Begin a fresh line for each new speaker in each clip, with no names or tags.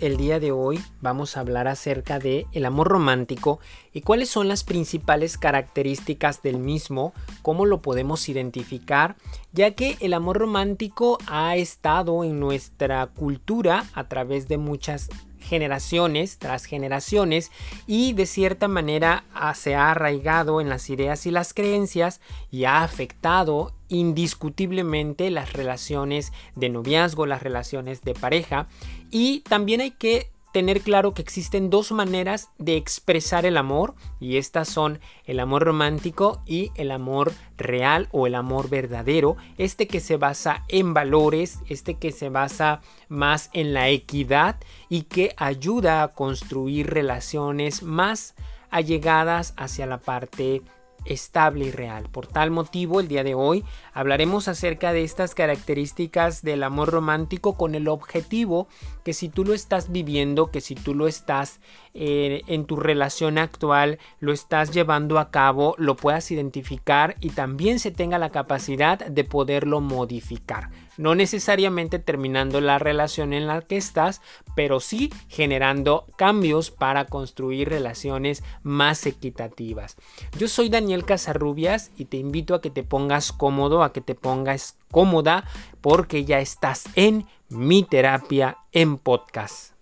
el día de hoy vamos a hablar acerca de el amor romántico y cuáles son las principales características del mismo, cómo lo podemos identificar, ya que el amor romántico ha estado en nuestra cultura a través de muchas generaciones tras generaciones y de cierta manera se ha arraigado en las ideas y las creencias y ha afectado indiscutiblemente las relaciones de noviazgo, las relaciones de pareja. Y también hay que tener claro que existen dos maneras de expresar el amor y estas son el amor romántico y el amor real o el amor verdadero, este que se basa en valores, este que se basa más en la equidad y que ayuda a construir relaciones más allegadas hacia la parte estable y real. Por tal motivo, el día de hoy hablaremos acerca de estas características del amor romántico con el objetivo que si tú lo estás viviendo, que si tú lo estás eh, en tu relación actual, lo estás llevando a cabo, lo puedas identificar y también se tenga la capacidad de poderlo modificar. No necesariamente terminando la relación en la que estás, pero sí generando cambios para construir relaciones más equitativas. Yo soy Daniel Casarrubias y te invito a que te pongas cómodo, a que te pongas cómoda, porque ya estás en mi terapia en podcast.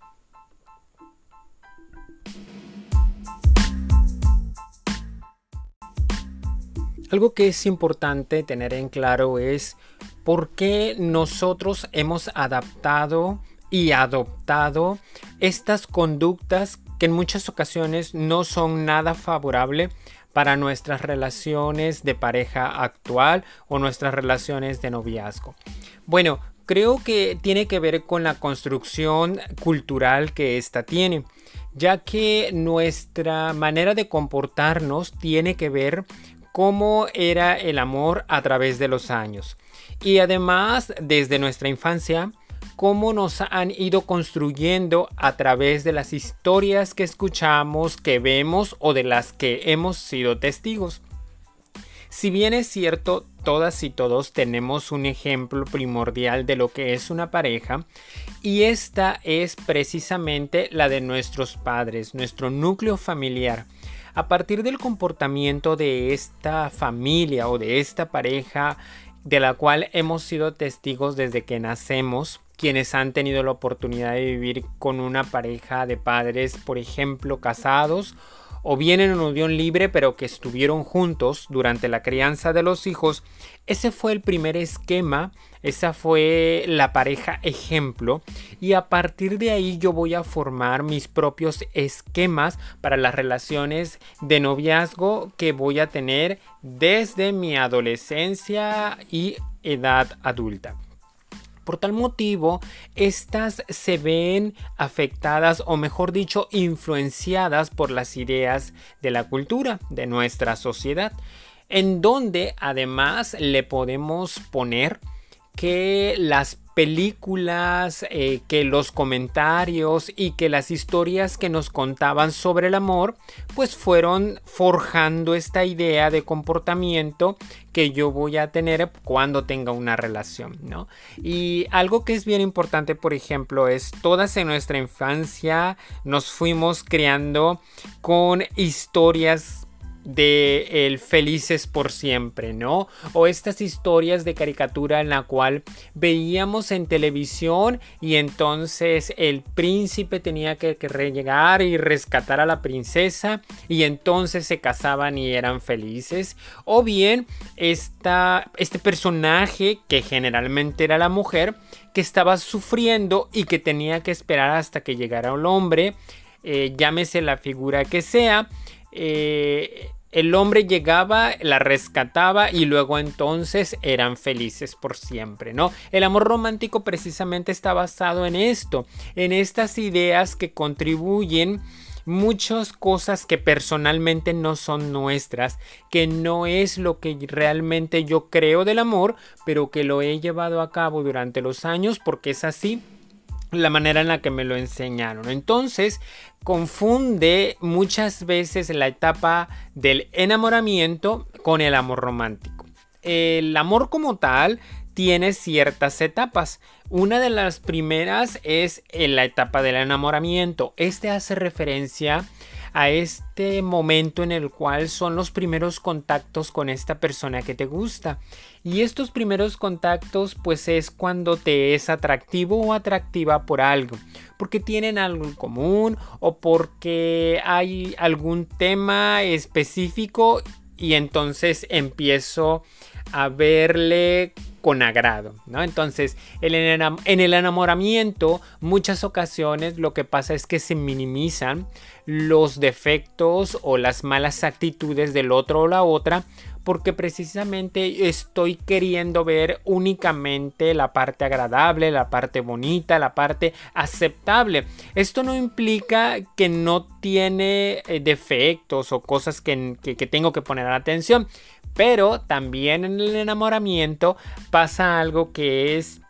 Algo que es importante tener en claro es por qué nosotros hemos adaptado y adoptado estas conductas que en muchas ocasiones no son nada favorable para nuestras relaciones de pareja actual o nuestras relaciones de noviazgo. Bueno, creo que tiene que ver con la construcción cultural que ésta tiene, ya que nuestra manera de comportarnos tiene que ver cómo era el amor a través de los años. Y además, desde nuestra infancia, cómo nos han ido construyendo a través de las historias que escuchamos, que vemos o de las que hemos sido testigos. Si bien es cierto, todas y todos tenemos un ejemplo primordial de lo que es una pareja, y esta es precisamente la de nuestros padres, nuestro núcleo familiar. A partir del comportamiento de esta familia o de esta pareja de la cual hemos sido testigos desde que nacemos, quienes han tenido la oportunidad de vivir con una pareja de padres, por ejemplo, casados o bien en unión libre pero que estuvieron juntos durante la crianza de los hijos, ese fue el primer esquema, esa fue la pareja ejemplo y a partir de ahí yo voy a formar mis propios esquemas para las relaciones de noviazgo que voy a tener desde mi adolescencia y edad adulta. Por tal motivo, estas se ven afectadas o mejor dicho, influenciadas por las ideas de la cultura de nuestra sociedad, en donde además le podemos poner que las películas, eh, que los comentarios y que las historias que nos contaban sobre el amor, pues fueron forjando esta idea de comportamiento que yo voy a tener cuando tenga una relación, ¿no? Y algo que es bien importante, por ejemplo, es todas en nuestra infancia nos fuimos creando con historias de el felices por siempre, ¿no? O estas historias de caricatura en la cual veíamos en televisión y entonces el príncipe tenía que, llegar y rescatar a la princesa y entonces se casaban y eran felices. O bien esta, este personaje que generalmente era la mujer que estaba sufriendo y que tenía que esperar hasta que llegara el hombre, eh, llámese la figura que sea, eh, el hombre llegaba, la rescataba y luego entonces eran felices por siempre, ¿no? El amor romántico precisamente está basado en esto, en estas ideas que contribuyen muchas cosas que personalmente no son nuestras, que no es lo que realmente yo creo del amor, pero que lo he llevado a cabo durante los años porque es así la manera en la que me lo enseñaron. Entonces, confunde muchas veces la etapa del enamoramiento con el amor romántico. El amor como tal tiene ciertas etapas. Una de las primeras es en la etapa del enamoramiento. Este hace referencia a este momento en el cual son los primeros contactos con esta persona que te gusta. Y estos primeros contactos pues es cuando te es atractivo o atractiva por algo. Porque tienen algo en común o porque hay algún tema específico y entonces empiezo a verle con agrado, ¿no? Entonces, en el enamoramiento, muchas ocasiones lo que pasa es que se minimizan los defectos o las malas actitudes del otro o la otra porque precisamente estoy queriendo ver únicamente la parte agradable, la parte bonita, la parte aceptable. Esto no implica que no tiene eh, defectos o cosas que, que tengo que poner atención, pero también en el enamoramiento pasa algo que es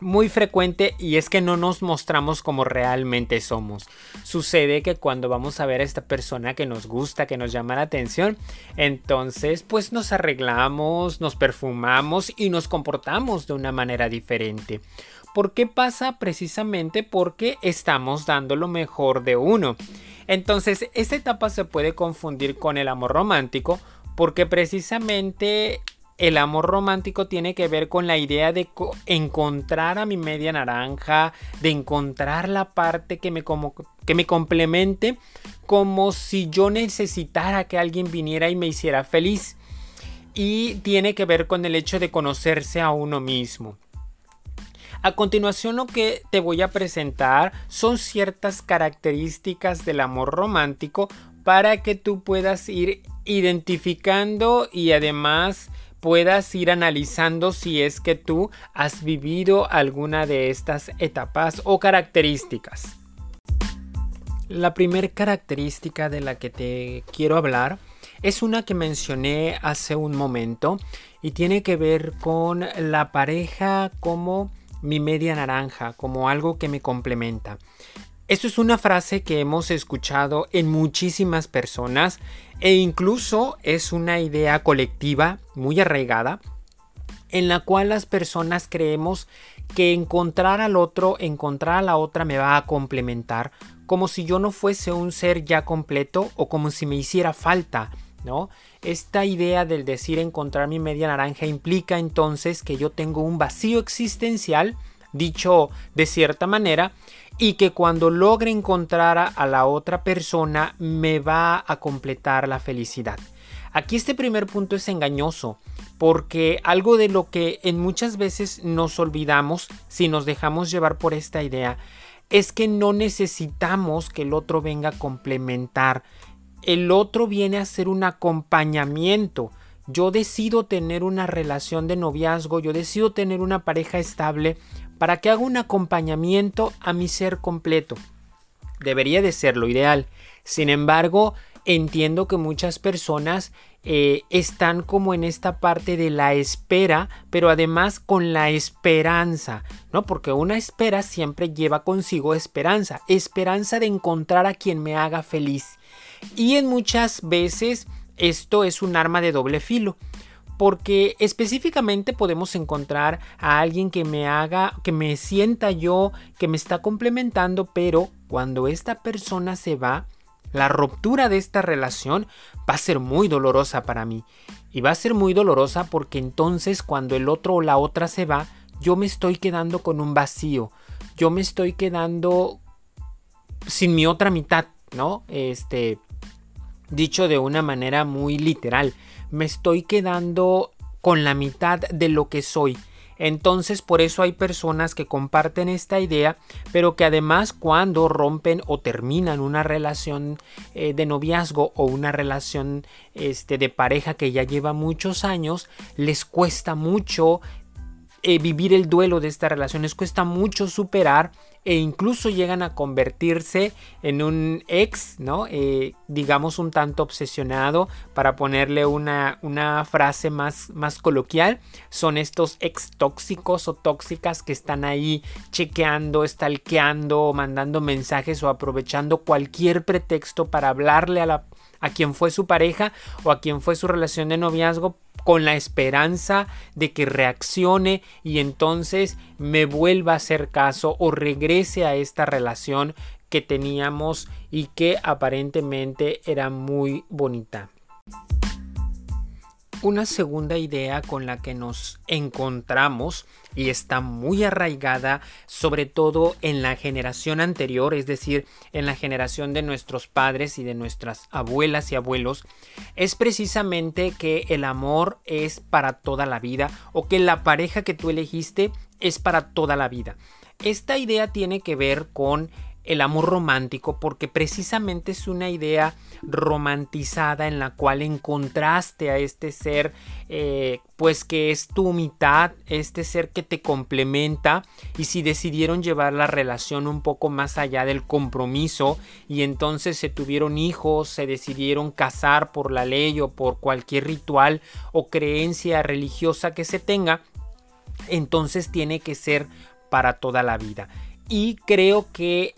muy frecuente y es que no nos mostramos como realmente somos. Sucede que cuando vamos a ver a esta persona que nos gusta, que nos llama la atención, entonces pues nos arreglamos, nos perfumamos y nos comportamos de una manera diferente. ¿Por qué pasa? Precisamente porque estamos dando lo mejor de uno. Entonces, esta etapa se puede confundir con el amor romántico porque precisamente el amor romántico tiene que ver con la idea de encontrar a mi media naranja, de encontrar la parte que me, como, que me complemente, como si yo necesitara que alguien viniera y me hiciera feliz. Y tiene que ver con el hecho de conocerse a uno mismo. A continuación lo que te voy a presentar son ciertas características del amor romántico para que tú puedas ir identificando y además puedas ir analizando si es que tú has vivido alguna de estas etapas o características. La primera característica de la que te quiero hablar es una que mencioné hace un momento y tiene que ver con la pareja como mi media naranja, como algo que me complementa. Esto es una frase que hemos escuchado en muchísimas personas e incluso es una idea colectiva muy arraigada en la cual las personas creemos que encontrar al otro, encontrar a la otra me va a complementar, como si yo no fuese un ser ya completo o como si me hiciera falta, ¿no? Esta idea del decir encontrar mi media naranja implica entonces que yo tengo un vacío existencial, dicho de cierta manera, y que cuando logre encontrar a la otra persona me va a completar la felicidad. Aquí este primer punto es engañoso, porque algo de lo que en muchas veces nos olvidamos si nos dejamos llevar por esta idea es que no necesitamos que el otro venga a complementar. El otro viene a ser un acompañamiento. Yo decido tener una relación de noviazgo, yo decido tener una pareja estable para que haga un acompañamiento a mi ser completo. Debería de ser lo ideal. Sin embargo, entiendo que muchas personas eh, están como en esta parte de la espera, pero además con la esperanza, ¿no? Porque una espera siempre lleva consigo esperanza, esperanza de encontrar a quien me haga feliz. Y en muchas veces esto es un arma de doble filo porque específicamente podemos encontrar a alguien que me haga, que me sienta yo, que me está complementando, pero cuando esta persona se va, la ruptura de esta relación va a ser muy dolorosa para mí. Y va a ser muy dolorosa porque entonces cuando el otro o la otra se va, yo me estoy quedando con un vacío. Yo me estoy quedando sin mi otra mitad, ¿no? Este, dicho de una manera muy literal me estoy quedando con la mitad de lo que soy. Entonces por eso hay personas que comparten esta idea, pero que además cuando rompen o terminan una relación eh, de noviazgo o una relación este, de pareja que ya lleva muchos años, les cuesta mucho eh, vivir el duelo de esta relación, les cuesta mucho superar e incluso llegan a convertirse en un ex, ¿no? Eh, digamos un tanto obsesionado, para ponerle una, una frase más, más coloquial, son estos ex tóxicos o tóxicas que están ahí chequeando, stalkeando, mandando mensajes o aprovechando cualquier pretexto para hablarle a la a quien fue su pareja o a quien fue su relación de noviazgo con la esperanza de que reaccione y entonces me vuelva a hacer caso o regrese a esta relación que teníamos y que aparentemente era muy bonita. Una segunda idea con la que nos encontramos y está muy arraigada sobre todo en la generación anterior, es decir, en la generación de nuestros padres y de nuestras abuelas y abuelos, es precisamente que el amor es para toda la vida o que la pareja que tú elegiste es para toda la vida. Esta idea tiene que ver con el amor romántico porque precisamente es una idea romantizada en la cual encontraste a este ser eh, pues que es tu mitad, este ser que te complementa y si decidieron llevar la relación un poco más allá del compromiso y entonces se tuvieron hijos, se decidieron casar por la ley o por cualquier ritual o creencia religiosa que se tenga, entonces tiene que ser para toda la vida. Y creo que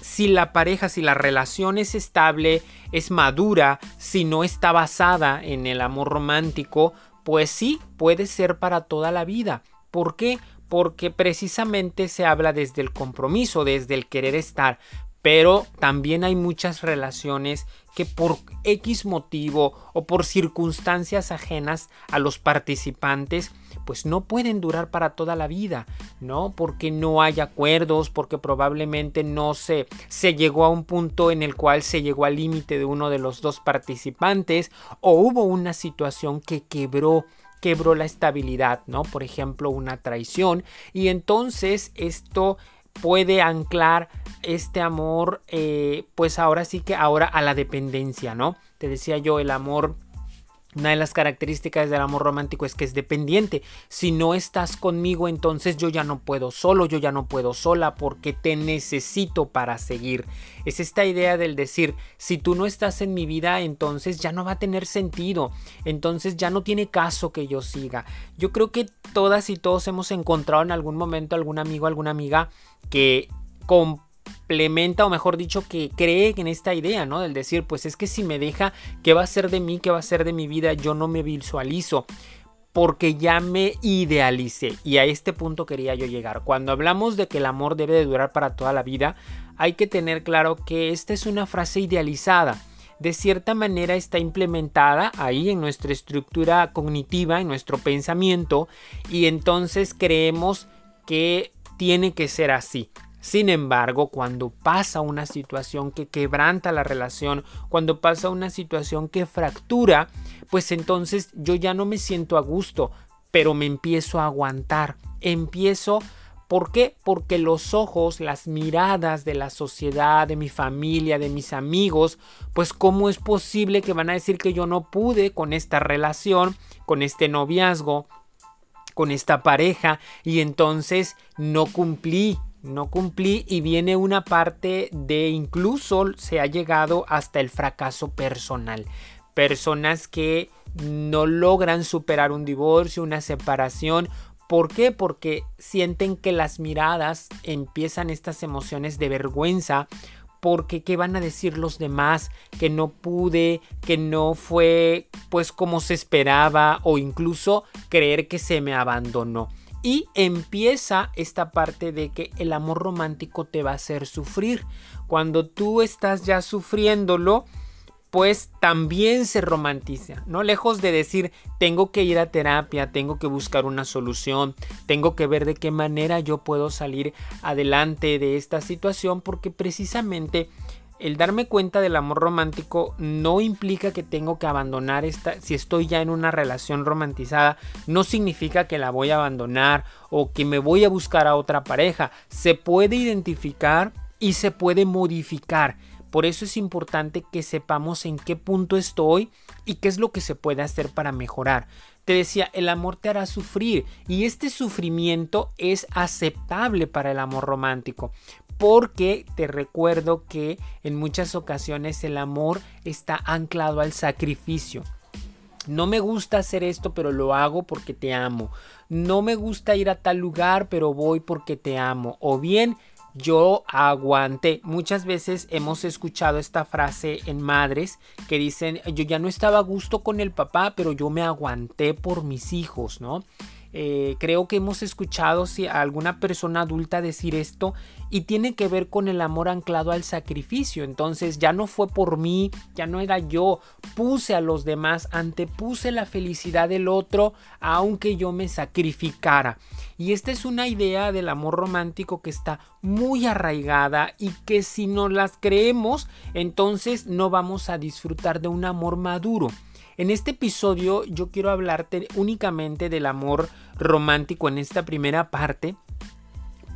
si la pareja, si la relación es estable, es madura, si no está basada en el amor romántico, pues sí, puede ser para toda la vida. ¿Por qué? Porque precisamente se habla desde el compromiso, desde el querer estar, pero también hay muchas relaciones que por X motivo o por circunstancias ajenas a los participantes pues no pueden durar para toda la vida, ¿no? Porque no hay acuerdos, porque probablemente no se, se llegó a un punto en el cual se llegó al límite de uno de los dos participantes o hubo una situación que quebró quebró la estabilidad, ¿no? Por ejemplo, una traición y entonces esto puede anclar este amor, eh, pues ahora sí que ahora a la dependencia, ¿no? Te decía yo, el amor una de las características del amor romántico es que es dependiente. Si no estás conmigo, entonces yo ya no puedo solo, yo ya no puedo sola porque te necesito para seguir. Es esta idea del decir, si tú no estás en mi vida, entonces ya no va a tener sentido. Entonces ya no tiene caso que yo siga. Yo creo que todas y todos hemos encontrado en algún momento algún amigo, alguna amiga que con complementa o mejor dicho que cree en esta idea, ¿no? Del decir, pues es que si me deja, ¿qué va a ser de mí? ¿Qué va a ser de mi vida? Yo no me visualizo porque ya me idealicé y a este punto quería yo llegar. Cuando hablamos de que el amor debe de durar para toda la vida, hay que tener claro que esta es una frase idealizada. De cierta manera está implementada ahí en nuestra estructura cognitiva, en nuestro pensamiento, y entonces creemos que tiene que ser así. Sin embargo, cuando pasa una situación que quebranta la relación, cuando pasa una situación que fractura, pues entonces yo ya no me siento a gusto, pero me empiezo a aguantar. Empiezo ¿Por qué? Porque los ojos, las miradas de la sociedad, de mi familia, de mis amigos, pues cómo es posible que van a decir que yo no pude con esta relación, con este noviazgo, con esta pareja y entonces no cumplí no cumplí y viene una parte de incluso se ha llegado hasta el fracaso personal. Personas que no logran superar un divorcio, una separación. ¿Por qué? Porque sienten que las miradas empiezan estas emociones de vergüenza. Porque qué van a decir los demás que no pude, que no fue pues como se esperaba o incluso creer que se me abandonó. Y empieza esta parte de que el amor romántico te va a hacer sufrir. Cuando tú estás ya sufriéndolo, pues también se romantiza, ¿no? Lejos de decir, tengo que ir a terapia, tengo que buscar una solución, tengo que ver de qué manera yo puedo salir adelante de esta situación, porque precisamente el darme cuenta del amor romántico no implica que tengo que abandonar esta, si estoy ya en una relación romantizada, no significa que la voy a abandonar o que me voy a buscar a otra pareja. Se puede identificar y se puede modificar. Por eso es importante que sepamos en qué punto estoy y qué es lo que se puede hacer para mejorar. Te decía, el amor te hará sufrir y este sufrimiento es aceptable para el amor romántico porque te recuerdo que en muchas ocasiones el amor está anclado al sacrificio. No me gusta hacer esto, pero lo hago porque te amo. No me gusta ir a tal lugar, pero voy porque te amo. O bien yo aguanté. Muchas veces hemos escuchado esta frase en madres que dicen, yo ya no estaba a gusto con el papá, pero yo me aguanté por mis hijos, ¿no? Eh, creo que hemos escuchado a alguna persona adulta decir esto y tiene que ver con el amor anclado al sacrificio. Entonces ya no fue por mí, ya no era yo, puse a los demás, antepuse la felicidad del otro aunque yo me sacrificara. Y esta es una idea del amor romántico que está muy arraigada y que si no las creemos, entonces no vamos a disfrutar de un amor maduro. En este episodio yo quiero hablarte únicamente del amor romántico en esta primera parte.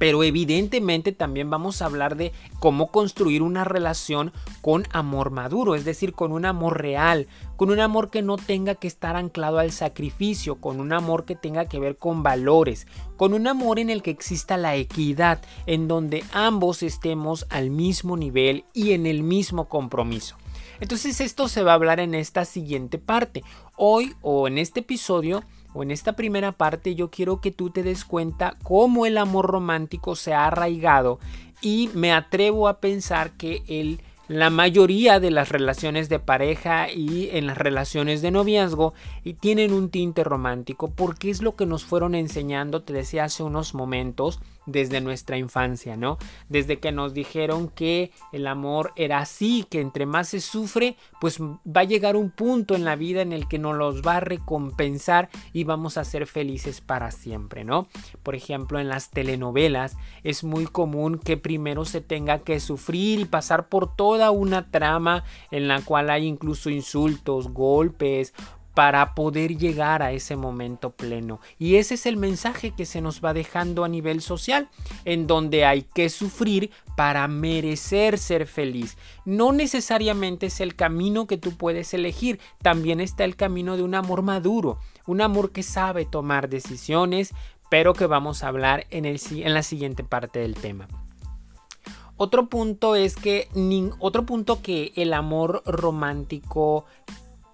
Pero evidentemente también vamos a hablar de cómo construir una relación con amor maduro, es decir, con un amor real, con un amor que no tenga que estar anclado al sacrificio, con un amor que tenga que ver con valores, con un amor en el que exista la equidad, en donde ambos estemos al mismo nivel y en el mismo compromiso. Entonces esto se va a hablar en esta siguiente parte. Hoy o en este episodio o en esta primera parte yo quiero que tú te des cuenta cómo el amor romántico se ha arraigado y me atrevo a pensar que el la mayoría de las relaciones de pareja y en las relaciones de noviazgo y tienen un tinte romántico porque es lo que nos fueron enseñando, te decía hace unos momentos, desde nuestra infancia, ¿no? Desde que nos dijeron que el amor era así, que entre más se sufre, pues va a llegar un punto en la vida en el que nos los va a recompensar y vamos a ser felices para siempre, ¿no? Por ejemplo, en las telenovelas es muy común que primero se tenga que sufrir y pasar por toda una trama en la cual hay incluso insultos, golpes, para poder llegar a ese momento pleno. Y ese es el mensaje que se nos va dejando a nivel social, en donde hay que sufrir para merecer ser feliz. No necesariamente es el camino que tú puedes elegir, también está el camino de un amor maduro, un amor que sabe tomar decisiones, pero que vamos a hablar en, el, en la siguiente parte del tema. Otro punto es que otro punto que el amor romántico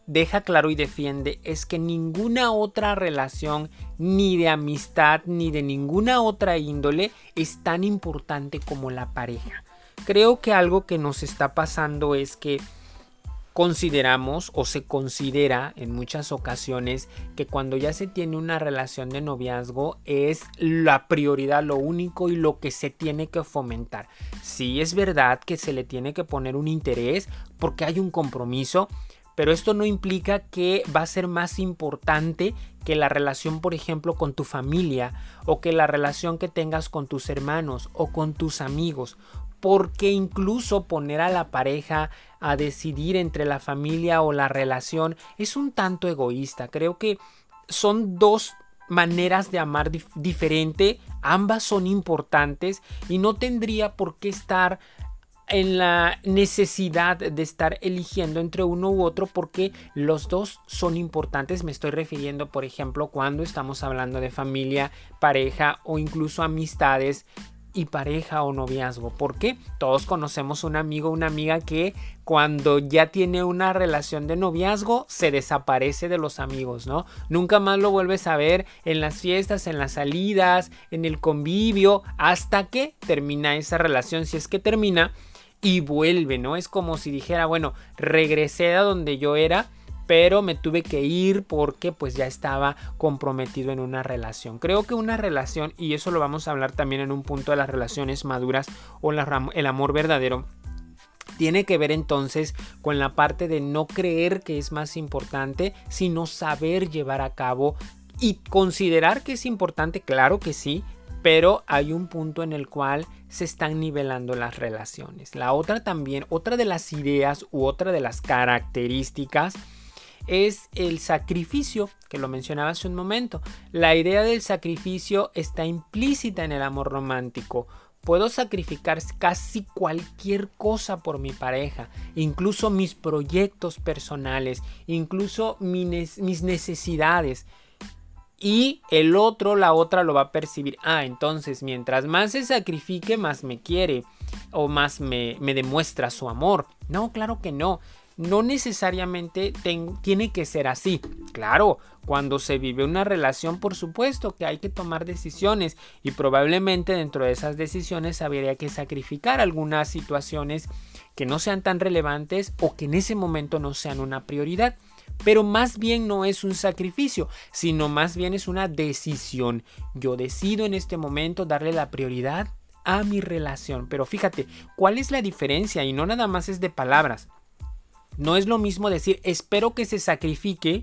deja claro y defiende es que ninguna otra relación, ni de amistad, ni de ninguna otra índole, es tan importante como la pareja. Creo que algo que nos está pasando es que consideramos o se considera en muchas ocasiones que cuando ya se tiene una relación de noviazgo es la prioridad, lo único y lo que se tiene que fomentar. Sí es verdad que se le tiene que poner un interés porque hay un compromiso, pero esto no implica que va a ser más importante que la relación, por ejemplo, con tu familia o que la relación que tengas con tus hermanos o con tus amigos. Porque incluso poner a la pareja a decidir entre la familia o la relación es un tanto egoísta. Creo que son dos maneras de amar diferente, ambas son importantes y no tendría por qué estar en la necesidad de estar eligiendo entre uno u otro porque los dos son importantes. Me estoy refiriendo, por ejemplo, cuando estamos hablando de familia, pareja o incluso amistades y pareja o noviazgo. Porque todos conocemos un amigo una amiga que cuando ya tiene una relación de noviazgo se desaparece de los amigos, ¿no? Nunca más lo vuelves a ver en las fiestas, en las salidas, en el convivio, hasta que termina esa relación, si es que termina y vuelve, ¿no? Es como si dijera, bueno, regresé a donde yo era, pero me tuve que ir porque pues ya estaba comprometido en una relación. Creo que una relación, y eso lo vamos a hablar también en un punto de las relaciones maduras o el amor verdadero, tiene que ver entonces con la parte de no creer que es más importante, sino saber llevar a cabo y considerar que es importante, claro que sí, pero hay un punto en el cual se están nivelando las relaciones. La otra también, otra de las ideas u otra de las características es el sacrificio, que lo mencionaba hace un momento. La idea del sacrificio está implícita en el amor romántico. Puedo sacrificar casi cualquier cosa por mi pareja, incluso mis proyectos personales, incluso mis necesidades y el otro, la otra lo va a percibir. Ah, entonces mientras más se sacrifique, más me quiere o más me, me demuestra su amor. No, claro que no. no necesariamente tiene que ser así. Claro, cuando se vive una relación, por supuesto que hay que tomar decisiones y probablemente dentro de esas decisiones habría que sacrificar algunas situaciones que no sean tan relevantes o que en ese momento no sean una prioridad. Pero más bien no es un sacrificio, sino más bien es una decisión. Yo decido en este momento darle la prioridad a mi relación. Pero fíjate, ¿cuál es la diferencia? Y no nada más es de palabras. No es lo mismo decir espero que se sacrifique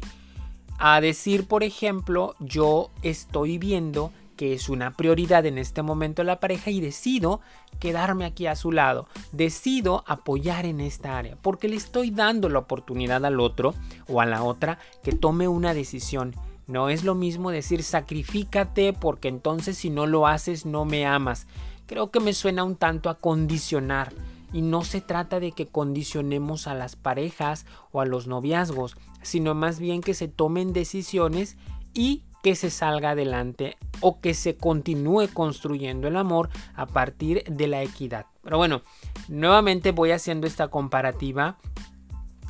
a decir, por ejemplo, yo estoy viendo que es una prioridad en este momento la pareja y decido quedarme aquí a su lado, decido apoyar en esta área, porque le estoy dando la oportunidad al otro o a la otra que tome una decisión. No es lo mismo decir sacrifícate porque entonces si no lo haces no me amas. Creo que me suena un tanto a condicionar. Y no se trata de que condicionemos a las parejas o a los noviazgos, sino más bien que se tomen decisiones y que se salga adelante o que se continúe construyendo el amor a partir de la equidad. Pero bueno, nuevamente voy haciendo esta comparativa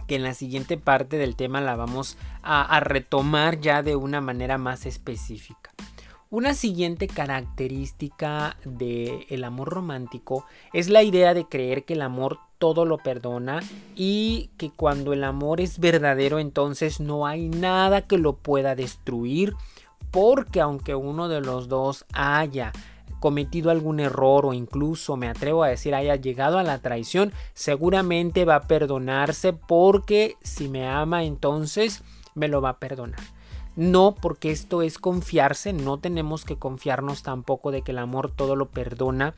que en la siguiente parte del tema la vamos a, retomar ya de una manera más específica. Una siguiente característica del amor romántico es la idea de creer que el amor todo lo perdona y que cuando el amor es verdadero entonces no hay nada que lo pueda destruir porque aunque uno de los dos haya cometido algún error o incluso me atrevo a decir haya llegado a la traición, seguramente va a perdonarse porque si me ama entonces me lo va a perdonar. No, porque esto es confiarse, no tenemos que confiarnos tampoco de que el amor todo lo perdona,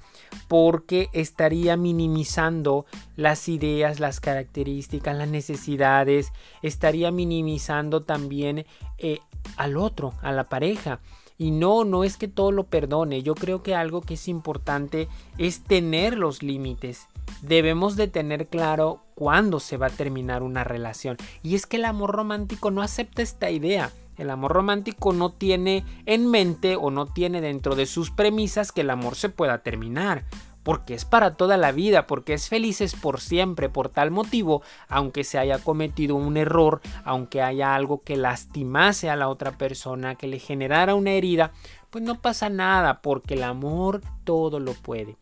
porque estaría minimizando las ideas, las características, las necesidades, estaría minimizando también eh, al otro, a la pareja. Y no, no es que todo lo perdone. Yo creo que algo que es importante es tener los límites. Debemos de tener claro cuándo se va a terminar una relación. Y es que el amor romántico no acepta esta idea. El amor romántico no tiene en mente o no tiene dentro de sus premisas que el amor se pueda terminar porque es para toda la vida, porque es felices por siempre, por tal motivo, aunque se haya cometido un error, aunque haya algo que lastimase a la otra persona, que le generara una herida, pues no pasa nada, porque el amor todo lo puede.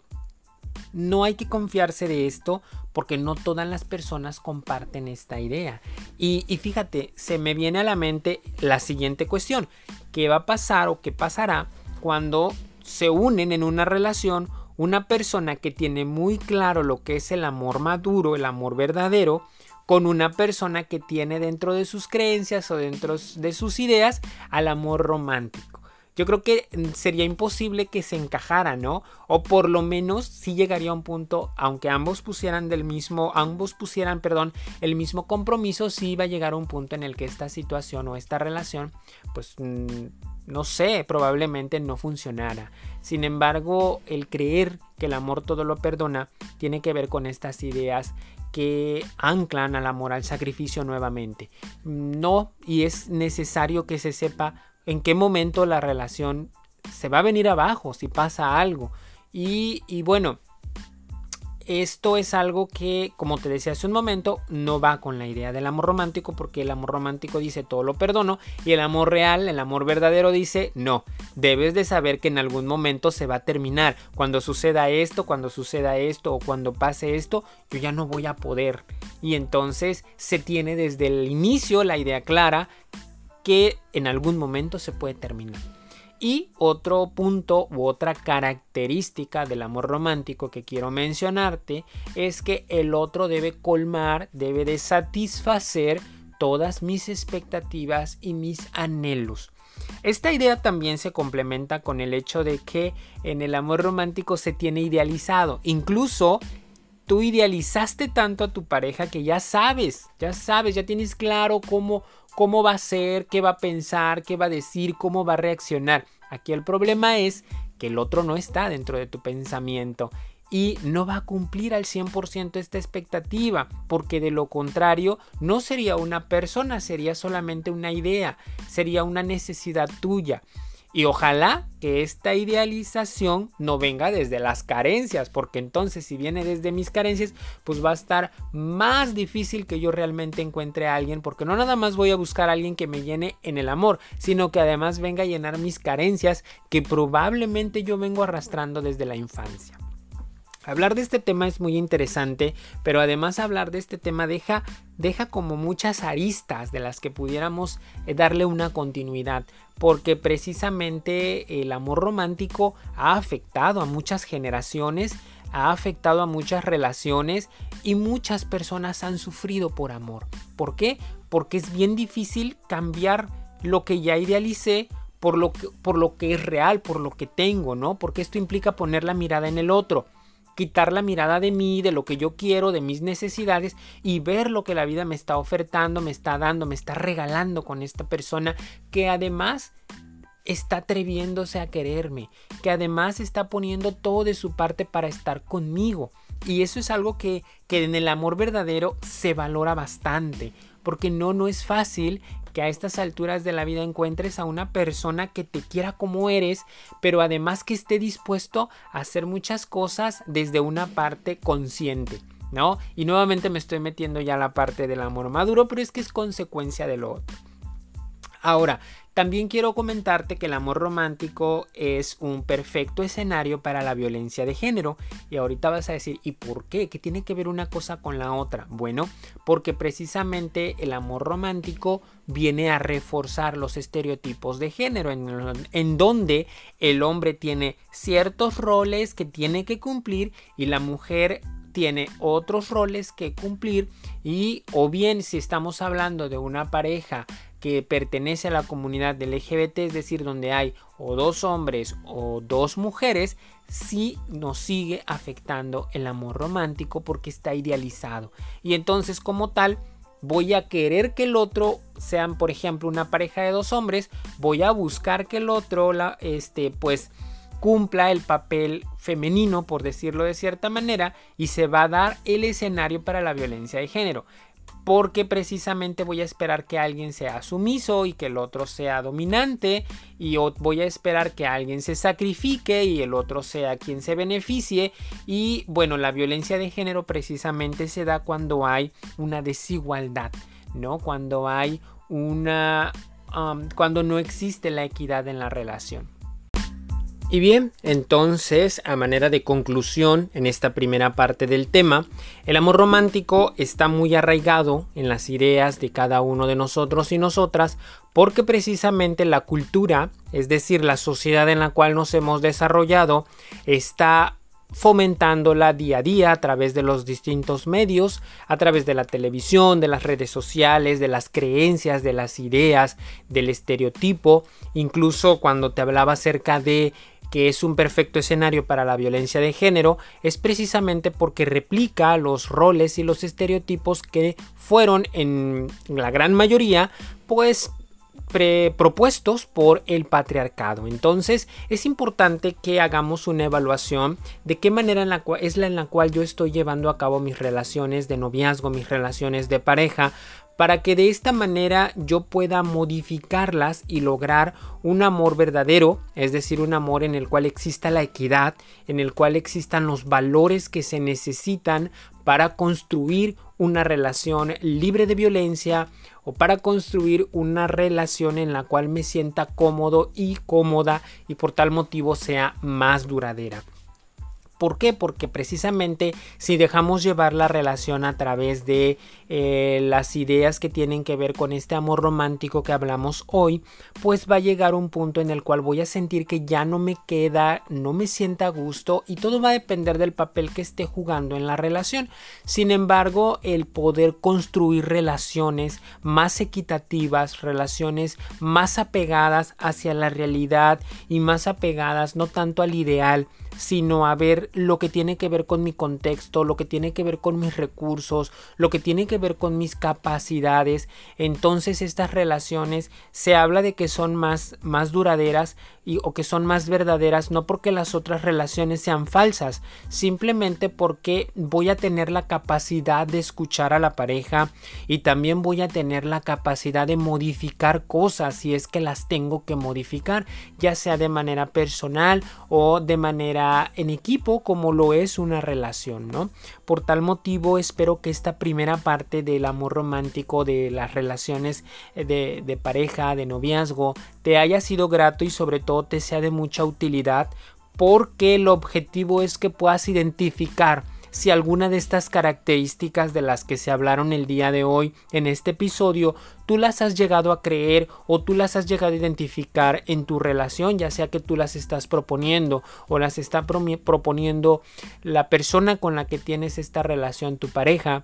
No hay que confiarse de esto porque no todas las personas comparten esta idea. Y, y, fíjate, se me viene a la mente la siguiente cuestión. ¿Qué va a pasar o qué pasará cuando se unen en una relación una persona que tiene muy claro lo que es el amor maduro, el amor verdadero, con una persona que tiene dentro de sus creencias o dentro de sus ideas al amor romántico? yo creo que mm, sería imposible que se encajara, ¿no? O por lo menos sí llegaría a un punto, aunque ambos pusieran del mismo, ambos pusieran, perdón, el mismo compromiso, sí iba a llegar a un punto en el que esta situación o esta relación, pues mm, no sé, probablemente no funcionara. Sin embargo, el creer que el amor todo lo perdona tiene que ver con estas ideas que anclan al amor al sacrificio nuevamente. No, y es necesario que se sepa en qué momento la relación se va a venir abajo si pasa algo. Y, bueno, esto es algo que, como te decía hace un momento, no va con la idea del amor romántico, porque el amor romántico dice todo lo perdono, y el amor real, el amor verdadero dice no, debes de saber que en algún momento se va a terminar. Cuando suceda esto, cuando suceda esto o cuando pase esto, yo ya no voy a poder. Y entonces se tiene desde el inicio la idea clara que en algún momento se puede terminar. Y otro punto u otra característica del amor romántico que quiero mencionarte es que el otro debe colmar, debe de satisfacer todas mis expectativas y mis anhelos. Esta idea también se complementa con el hecho de que en el amor romántico se tiene idealizado. Incluso tú idealizaste tanto a tu pareja que ya sabes, ya sabes, ya tienes claro cómo, cómo va a ser, qué va a pensar, qué va a decir, cómo va a reaccionar. Aquí el problema es que el otro no está dentro de tu pensamiento y no va a cumplir al 100% esta expectativa, porque de lo contrario no sería una persona, sería solamente una idea, sería una necesidad tuya. Y ojalá que esta idealización no venga desde las carencias, porque entonces si viene desde mis carencias, pues va a estar más difícil que yo realmente encuentre a alguien, porque no nada más voy a buscar a alguien que me llene en el amor, sino que además venga a llenar mis carencias que probablemente yo vengo arrastrando desde la infancia. Hablar de este tema es muy interesante, pero además hablar de este tema deja, deja como muchas aristas de las que pudiéramos eh, darle una continuidad, porque precisamente el amor romántico ha afectado a muchas generaciones, ha afectado a muchas relaciones y muchas personas han sufrido por amor. ¿Por qué? Porque es bien difícil cambiar lo que ya idealicé por lo que, por lo que es real, por lo que tengo, ¿no? Porque esto implica poner la mirada en el otro quitar la mirada de mí, de lo que yo quiero, de mis necesidades y ver lo que la vida me está ofertando, me está dando, me está regalando con esta persona que además está atreviéndose a quererme, que además está poniendo todo de su parte para estar conmigo. Y eso es algo que, que en el amor verdadero se valora bastante, porque no, no es fácil que a estas alturas de la vida encuentres a una persona que te quiera como eres, pero además que esté dispuesto a hacer muchas cosas desde una parte consciente. ¿No? Y nuevamente me estoy metiendo ya a la parte del amor maduro, pero es que es consecuencia de lo otro. Ahora, también quiero comentarte que el amor romántico es un perfecto escenario para la violencia de género. Y ahorita vas a decir, ¿y por qué? ¿Qué tiene que ver una cosa con la otra? Bueno, porque precisamente el amor romántico viene a reforzar los estereotipos de género, en, en donde el hombre tiene ciertos roles que tiene que cumplir y la mujer tiene otros roles que cumplir y o bien si estamos hablando de una pareja que pertenece a la comunidad del LGBT, es decir, donde hay o dos hombres o dos mujeres, sí nos sigue afectando el amor romántico porque está idealizado. Y entonces como tal, voy a querer que el otro sean, por ejemplo, una pareja de dos hombres, voy a buscar que el otro, la, este, pues, cumpla el papel femenino, por decirlo de cierta manera, y se va a dar el escenario para la violencia de género porque precisamente voy a esperar que alguien sea sumiso y que el otro sea dominante y voy a esperar que alguien se sacrifique y el otro sea quien se beneficie y bueno, la violencia de género precisamente se da cuando hay una desigualdad, ¿no? Cuando hay una... Um, cuando no existe la equidad en la relación. Y bien, entonces, a manera de conclusión en esta primera parte del tema, el amor romántico está muy arraigado en las ideas de cada uno de nosotros y nosotras porque precisamente la cultura, es decir, la sociedad en la cual nos hemos desarrollado, está fomentándola día a día a través de los distintos medios, a través de la televisión, de las redes sociales, de las creencias, de las ideas, del estereotipo, incluso cuando te hablaba acerca de que es un perfecto escenario para la violencia de género, es precisamente porque replica los roles y los estereotipos que fueron en la gran mayoría pues propuestos por el patriarcado. Entonces es importante que hagamos una evaluación de qué manera es la en la cual yo estoy llevando a cabo mis relaciones de noviazgo, mis relaciones de pareja, para que de esta manera yo pueda modificarlas y lograr un amor verdadero, es decir, un amor en el cual exista la equidad, en el cual existan los valores que se necesitan para construir una relación libre de violencia o para construir una relación en la cual me sienta cómodo y cómoda y por tal motivo sea más duradera. ¿Por qué? Porque precisamente si dejamos llevar la relación a través de eh, las ideas que tienen que ver con este amor romántico que hablamos hoy, pues va a llegar un punto en el cual voy a sentir que ya no me queda, no me sienta a gusto y todo va a depender del papel que esté jugando en la relación. Sin embargo, el poder construir relaciones más equitativas, relaciones más apegadas hacia la realidad y más apegadas no tanto al ideal, sino a ver lo que tiene que ver con mi contexto, lo que tiene que ver con mis recursos, lo que tiene que ver con mis capacidades. Entonces estas relaciones se habla de que son más, más duraderas y, o que son más verdaderas no porque las otras relaciones sean falsas, simplemente porque voy a tener la capacidad de escuchar a la pareja y también voy a tener la capacidad de modificar cosas si es que las tengo que modificar, ya sea de manera personal o de manera en equipo como lo es una relación, ¿no? Por tal motivo espero que esta primera parte del amor romántico de las relaciones eh, de, de pareja, de noviazgo, te haya sido grato y sobre todo te sea de mucha utilidad porque el objetivo es que puedas identificar si alguna de estas características de las que se hablaron el día de hoy en este episodio tú las has llegado a creer o tú las has llegado a identificar en tu relación, ya sea que tú las estás proponiendo o las está proponiendo la persona con la que tienes esta relación, tu pareja.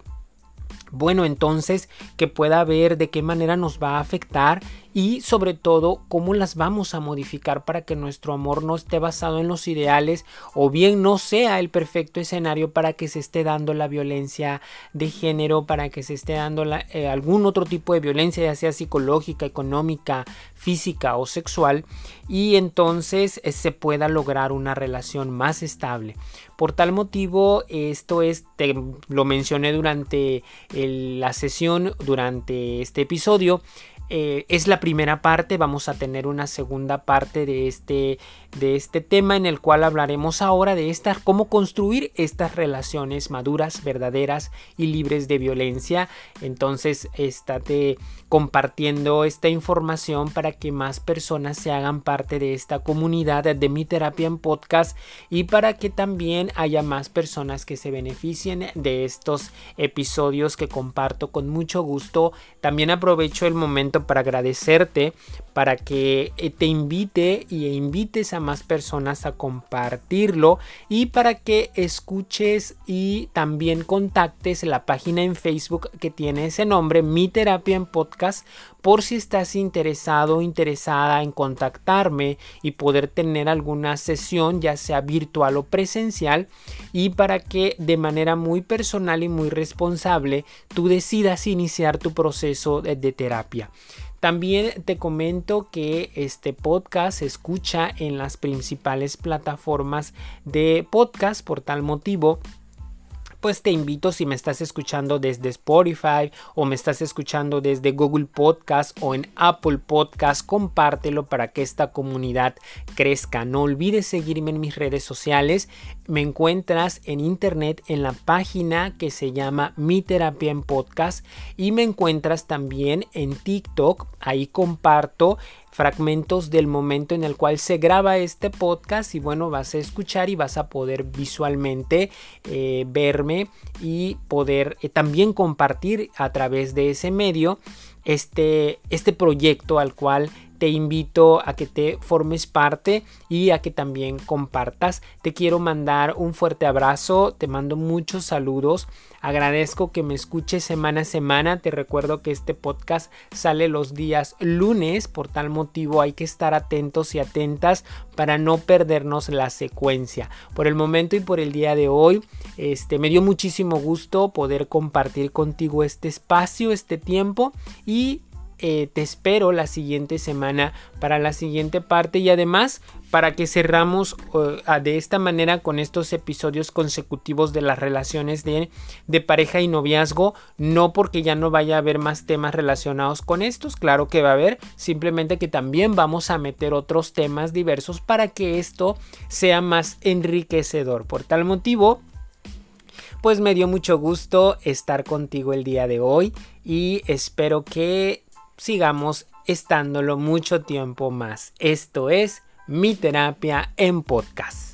Bueno, entonces que pueda ver de qué manera nos va a afectar y sobre todo cómo las vamos a modificar para que nuestro amor no esté basado en los ideales o bien no sea el perfecto escenario para que se esté dando la violencia de género, para que se esté dando eh, algún otro tipo de violencia, ya sea psicológica, económica, física o sexual, y entonces eh, se pueda lograr una relación más estable. Por tal motivo, esto es, te, lo mencioné durante la sesión, durante este episodio, eh, es la primera parte, vamos a tener una segunda parte de este, de este tema en el cual hablaremos ahora de cómo construir estas relaciones maduras, verdaderas y libres de violencia. Entonces, estate compartiendo esta información para que más personas se hagan parte de esta comunidad de mi terapia en podcast y para que también haya más personas que se beneficien de estos episodios que comparto con mucho gusto. También aprovecho el momento para agradecerte, para que eh, te invite y invites a más personas a compartirlo y para que escuches y también contactes la página en Facebook que tiene ese nombre, Mi Terapia en Podcast, por si estás interesado o interesada en contactarme y poder tener alguna sesión, ya sea virtual o presencial, y para que de manera muy personal y muy responsable tú decidas iniciar tu proceso de, terapia. También te comento que este podcast se escucha en las principales plataformas de podcast por tal motivo pues te invito si me estás escuchando desde Spotify o me estás escuchando desde Google Podcast o en Apple Podcast, compártelo para que esta comunidad crezca. No olvides seguirme en mis redes sociales. Me encuentras en internet en la página que se llama Mi Terapia en Podcast y me encuentras también en TikTok. Ahí comparto fragmentos del momento en el cual se graba este podcast y bueno vas a escuchar y vas a poder visualmente eh, verme y poder eh, también compartir a través de ese medio este, este proyecto al cual te invito a que te formes parte y a que también compartas. Te quiero mandar un fuerte abrazo, te mando muchos saludos. Agradezco que me escuches semana a semana. Te recuerdo que este podcast sale los días lunes, por tal motivo hay que estar atentos y atentas para no perdernos la secuencia. Por el momento y por el día de hoy, este me dio muchísimo gusto poder compartir contigo este espacio, este tiempo y eh, te espero la siguiente semana para la siguiente parte y además para que cerramos eh, de esta manera con estos episodios consecutivos de las relaciones de, de, pareja y noviazgo, no porque ya no vaya a haber más temas relacionados con estos, claro que va a haber, simplemente que también vamos a meter otros temas diversos para que esto sea más enriquecedor. Por tal motivo, pues me dio mucho gusto estar contigo el día de hoy y espero que sigamos estándolo mucho tiempo más. Esto es mi terapia en podcast.